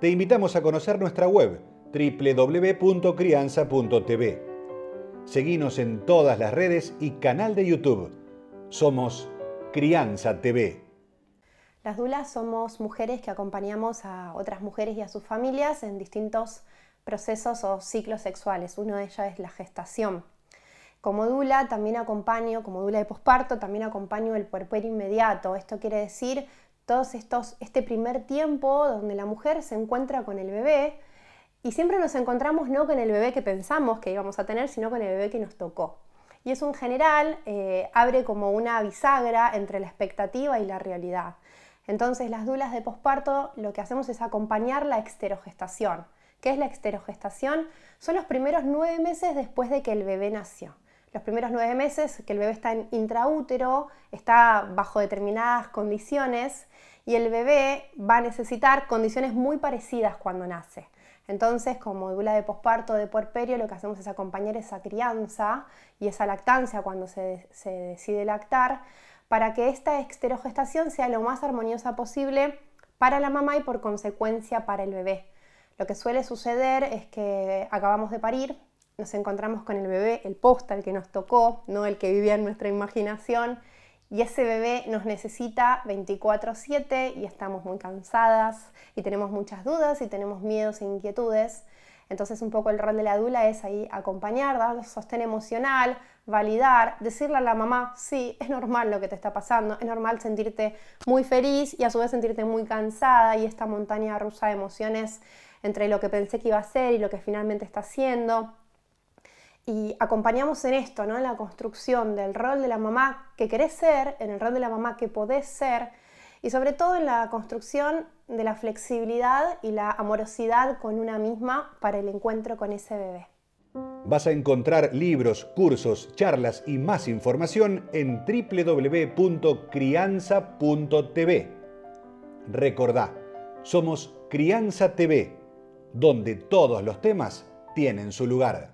te invitamos a conocer nuestra web www.crianza.tv. Seguimos en todas las redes y canal de YouTube. Somos Crianza TV. Las dulas somos mujeres que acompañamos a otras mujeres y a sus familias en distintos procesos o ciclos sexuales. Uno de ellos es la gestación. Como dula también acompaño, como dula de posparto, también acompaño el puerperio inmediato. Esto quiere decir todos estos, este primer tiempo donde la mujer se encuentra con el bebé y siempre nos encontramos no con el bebé que pensamos que íbamos a tener, sino con el bebé que nos tocó. Y eso en general eh, abre como una bisagra entre la expectativa y la realidad. Entonces las dulas de posparto lo que hacemos es acompañar la exterogestación. ¿Qué es la exterogestación? Son los primeros nueve meses después de que el bebé nació los primeros nueve meses que el bebé está en intraútero, está bajo determinadas condiciones y el bebé va a necesitar condiciones muy parecidas cuando nace. Entonces, como dula de posparto de puerperio, lo que hacemos es acompañar esa crianza y esa lactancia cuando se, se decide lactar para que esta exterogestación sea lo más armoniosa posible para la mamá y por consecuencia para el bebé. Lo que suele suceder es que acabamos de parir, nos encontramos con el bebé, el postal que nos tocó, no el que vivía en nuestra imaginación, y ese bebé nos necesita 24/7 y estamos muy cansadas y tenemos muchas dudas y tenemos miedos e inquietudes. Entonces un poco el rol de la dula es ahí acompañar, dar sostén emocional, validar, decirle a la mamá, sí, es normal lo que te está pasando, es normal sentirte muy feliz y a su vez sentirte muy cansada y esta montaña rusa de emociones entre lo que pensé que iba a ser y lo que finalmente está haciendo y acompañamos en esto, ¿no? en la construcción del rol de la mamá que querés ser, en el rol de la mamá que podés ser y sobre todo en la construcción de la flexibilidad y la amorosidad con una misma para el encuentro con ese bebé. Vas a encontrar libros, cursos, charlas y más información en www.crianza.tv. Recordá, somos Crianza TV, donde todos los temas tienen su lugar.